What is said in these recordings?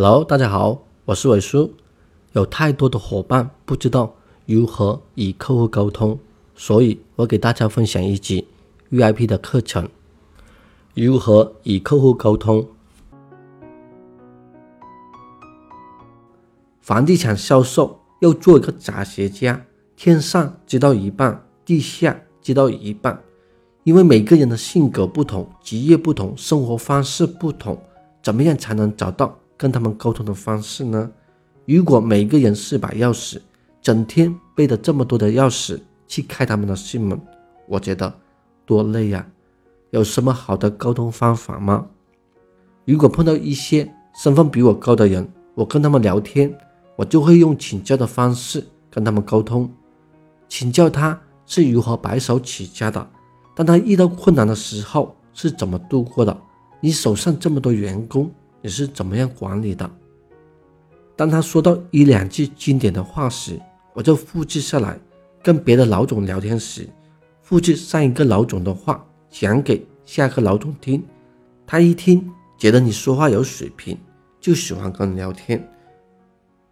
Hello，大家好，我是伟叔。有太多的伙伴不知道如何与客户沟通，所以我给大家分享一集 VIP 的课程：如何与客户沟通。房地产销售要做一个杂学家，天上知道一半，地下知道一半。因为每个人的性格不同，职业不同，生活方式不同，怎么样才能找到跟他们沟通的方式呢？如果每个人是把钥匙，整天背着这么多的钥匙去开他们的心门，我觉得多累呀！有什么好的沟通方法吗？如果碰到一些身份比我高的人，我跟他们聊天。我就会用请教的方式跟他们沟通，请教他是如何白手起家的，当他遇到困难的时候是怎么度过的？你手上这么多员工，你是怎么样管理的？当他说到一两句经典的话时，我就复制下来，跟别的老总聊天时，复制上一个老总的话讲给下一个老总听，他一听觉得你说话有水平，就喜欢跟你聊天。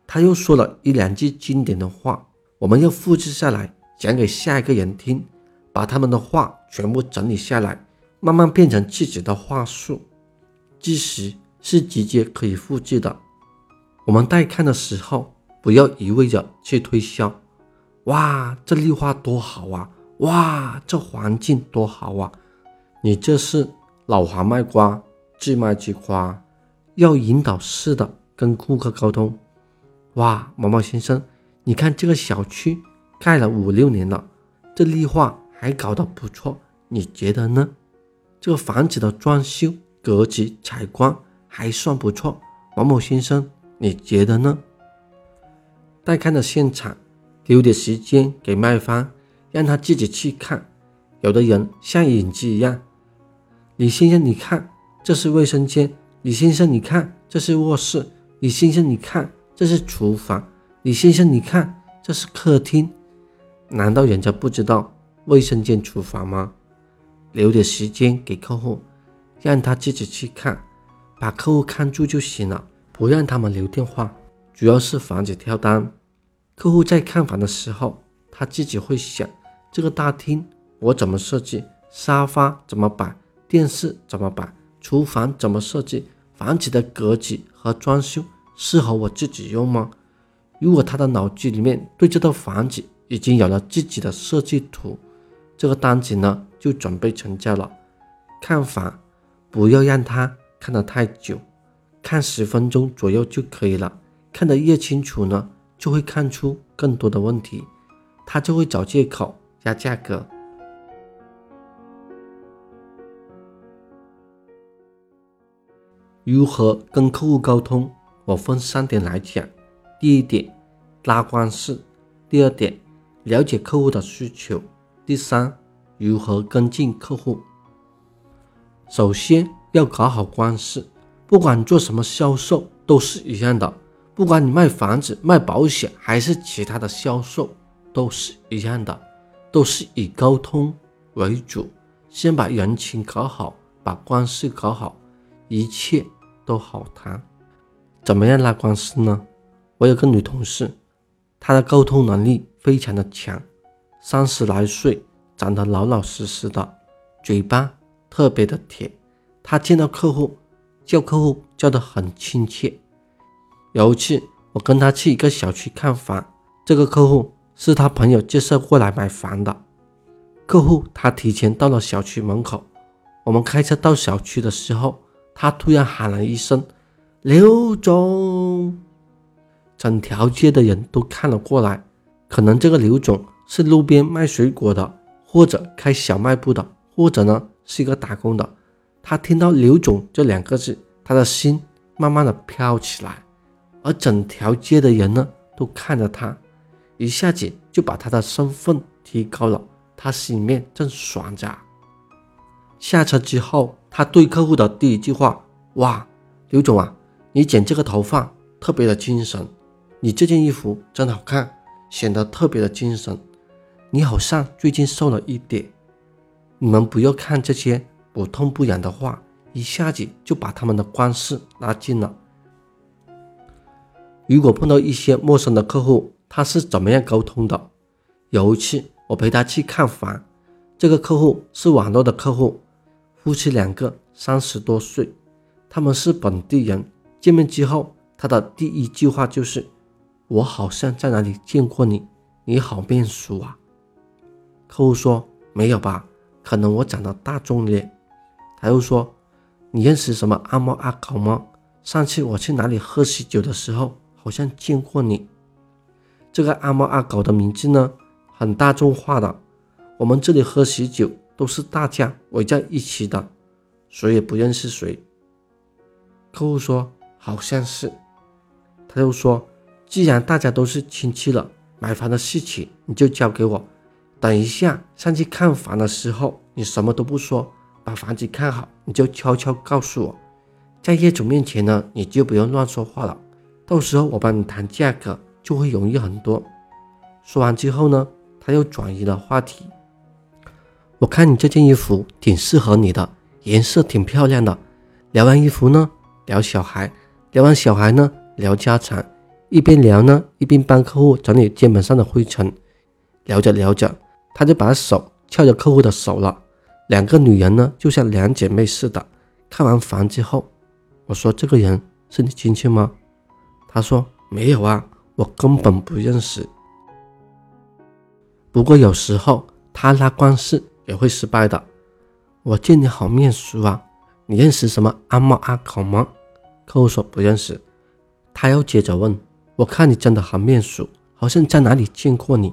他又说了一两句经典的话，我们要复制下来讲给下一个人听，把他们的话全部整理下来，慢慢变成自己的话术。知识是直接可以复制的。我们带看的时候，不要一味着去推销。哇，这绿化多好啊！哇，这环境多好啊！你这是老黄卖瓜，自卖自夸。要引导式的跟顾客沟通。哇，毛毛先生，你看这个小区盖了五六年了，这绿化还搞得不错，你觉得呢？这个房子的装修、格局、采光还算不错，毛毛先生，你觉得呢？带看的现场，留点时间给卖方，让他自己去看。有的人像影子一样，李先生，你看这是卫生间；李先生，你看这是卧室；李先生，你看。这是厨房，李先生，你看，这是客厅。难道人家不知道卫生间、厨房吗？留点时间给客户，让他自己去看，把客户看住就行了，不让他们留电话。主要是防止跳单。客户在看房的时候，他自己会想：这个大厅我怎么设计？沙发怎么摆？电视怎么摆？厨房怎么设计？房子的格局和装修。适合我自己用吗？如果他的脑子里面对这套房子已经有了自己的设计图，这个单子呢就准备成交了。看房不要让他看得太久，看十分钟左右就可以了。看得越清楚呢，就会看出更多的问题，他就会找借口压价格。如何跟客户沟通？我分三点来讲，第一点拉关系，第二点了解客户的需求，第三如何跟进客户。首先要搞好关系，不管做什么销售都是一样的，不管你卖房子、卖保险还是其他的销售都是一样的，都是以沟通为主，先把人情搞好，把关系搞好，一切都好谈。怎么样拉关系呢？我有个女同事，她的沟通能力非常的强，三十来岁，长得老老实实的，嘴巴特别的甜。他见到客户，叫客户叫得很亲切。有一次，我跟他去一个小区看房，这个客户是他朋友介绍过来买房的。客户他提前到了小区门口，我们开车到小区的时候，他突然喊了一声。刘总，整条街的人都看了过来。可能这个刘总是路边卖水果的，或者开小卖部的，或者呢是一个打工的。他听到刘总这两个字，他的心慢慢的飘起来。而整条街的人呢，都看着他，一下子就把他的身份提高了。他心里面正爽着。下车之后，他对客户的第一句话：“哇，刘总啊！”你剪这个头发特别的精神，你这件衣服真好看，显得特别的精神。你好像最近瘦了一点。你们不要看这些不痛不痒的话，一下子就把他们的关系拉近了。如果碰到一些陌生的客户，他是怎么样沟通的？有一次我陪他去看房，这个客户是网络的客户，夫妻两个三十多岁，他们是本地人。见面之后，他的第一句话就是：“我好像在哪里见过你，你好面熟啊。”客户说：“没有吧，可能我长得大众脸。”他又说：“你认识什么阿猫阿狗吗？上次我去哪里喝喜酒的时候，好像见过你。”这个阿猫阿狗的名字呢，很大众化的。我们这里喝喜酒都是大家围在一起的，谁也不认识谁。客户说：“好像是。”他又说：“既然大家都是亲戚了，买房的事情你就交给我。等一下上去看房的时候，你什么都不说，把房子看好，你就悄悄告诉我。在业主面前呢，你就不用乱说话了。到时候我帮你谈价格。”就会容易很多。说完之后呢，他又转移了话题。我看你这件衣服挺适合你的，颜色挺漂亮的。聊完衣服呢，聊小孩，聊完小孩呢，聊家常。一边聊呢，一边帮客户整理肩膀上的灰尘。聊着聊着，他就把手翘着客户的手了。两个女人呢，就像两姐妹似的。看完房之后，我说：“这个人是你亲戚吗？”他说：“没有啊。”我根本不认识，不过有时候他拉官司也会失败的。我见你好面熟啊，你认识什么阿猫阿狗吗？客户说不认识，他又接着问：我看你真的好面熟，好像在哪里见过你。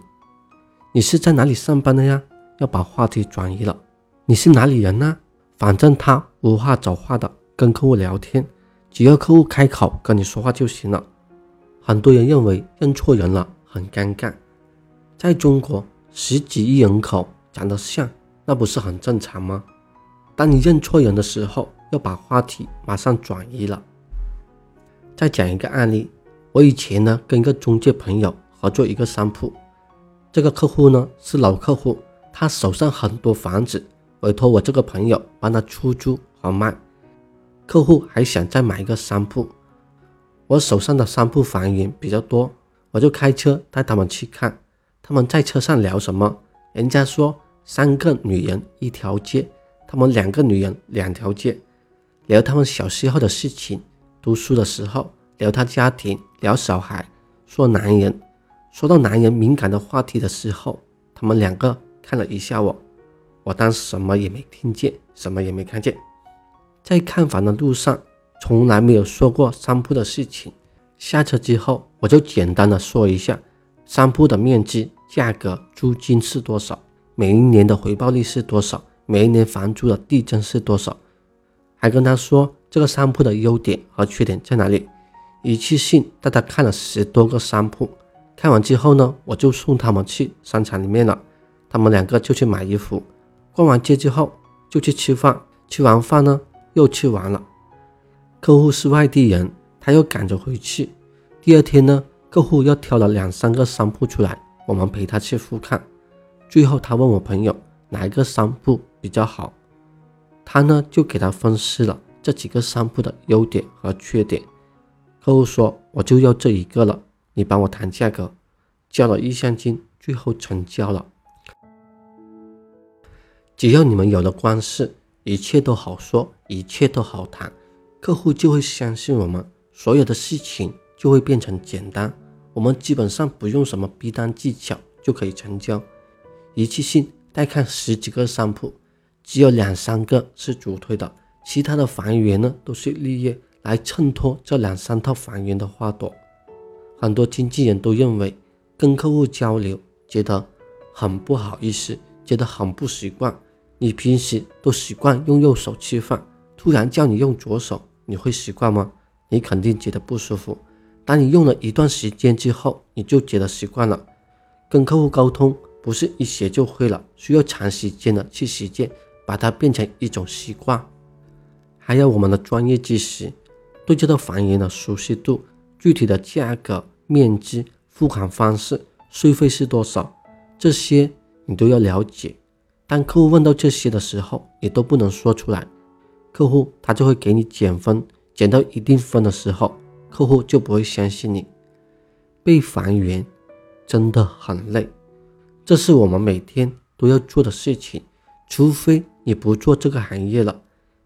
你是在哪里上班的呀？要把话题转移了。你是哪里人呢？反正他无话找话的跟客户聊天，只要客户开口跟你说话就行了。很多人认为认错人了很尴尬，在中国十几亿人口长得像，那不是很正常吗？当你认错人的时候，要把话题马上转移了。再讲一个案例，我以前呢跟一个中介朋友合作一个商铺，这个客户呢是老客户，他手上很多房子，委托我这个朋友帮他出租和卖，客户还想再买一个商铺。我手上的商铺房源比较多，我就开车带他们去看。他们在车上聊什么？人家说三个女人一条街，他们两个女人两条街，聊他们小时候的事情。读书的时候聊他家庭，聊小孩，说男人。说到男人敏感的话题的时候，他们两个看了一下我，我当时什么也没听见，什么也没看见。在看房的路上。从来没有说过商铺的事情。下车之后，我就简单的说一下商铺的面积、价格、租金是多少，每一年的回报率是多少，每一年房租的递增是多少，还跟他说这个商铺的优点和缺点在哪里。一次性带他看了十多个商铺，看完之后呢，我就送他们去商场里面了。他们两个就去买衣服，逛完街之后就去吃饭，吃完饭呢又吃完了。客户是外地人，他又赶着回去。第二天呢，客户又挑了两三个商铺出来，我们陪他去复看。最后他问我朋友哪一个商铺比较好，他呢就给他分析了这几个商铺的优点和缺点。客户说我就要这一个了，你帮我谈价格，交了意向金，最后成交了。只要你们有了关系，一切都好说，一切都好谈。客户就会相信我们，所有的事情就会变成简单。我们基本上不用什么逼单技巧就可以成交。一次性带看十几个商铺，只有两三个是主推的，其他的房源呢都是绿叶来衬托这两三套房源的花朵。很多经纪人都认为跟客户交流觉得很不好意思，觉得很不习惯。你平时都习惯用右手吃饭，突然叫你用左手。你会习惯吗？你肯定觉得不舒服。当你用了一段时间之后，你就觉得习惯了。跟客户沟通不是一学就会了，需要长时间的去实践，把它变成一种习惯。还有我们的专业知识，对这套房源的熟悉度，具体的价格、面积、付款方式、税费是多少，这些你都要了解。当客户问到这些的时候，你都不能说出来。客户他就会给你减分，减到一定分的时候，客户就不会相信你。被裁员真的很累，这是我们每天都要做的事情。除非你不做这个行业了，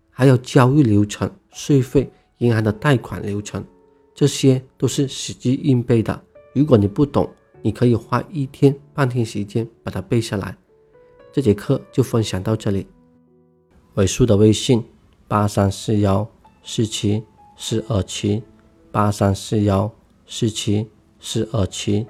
还有交易流程、税费、银行的贷款流程，这些都是死记硬背的。如果你不懂，你可以花一天半天时间把它背下来。这节课就分享到这里。尾数的微信：八三四幺四七四二七，八三四幺四七四二七。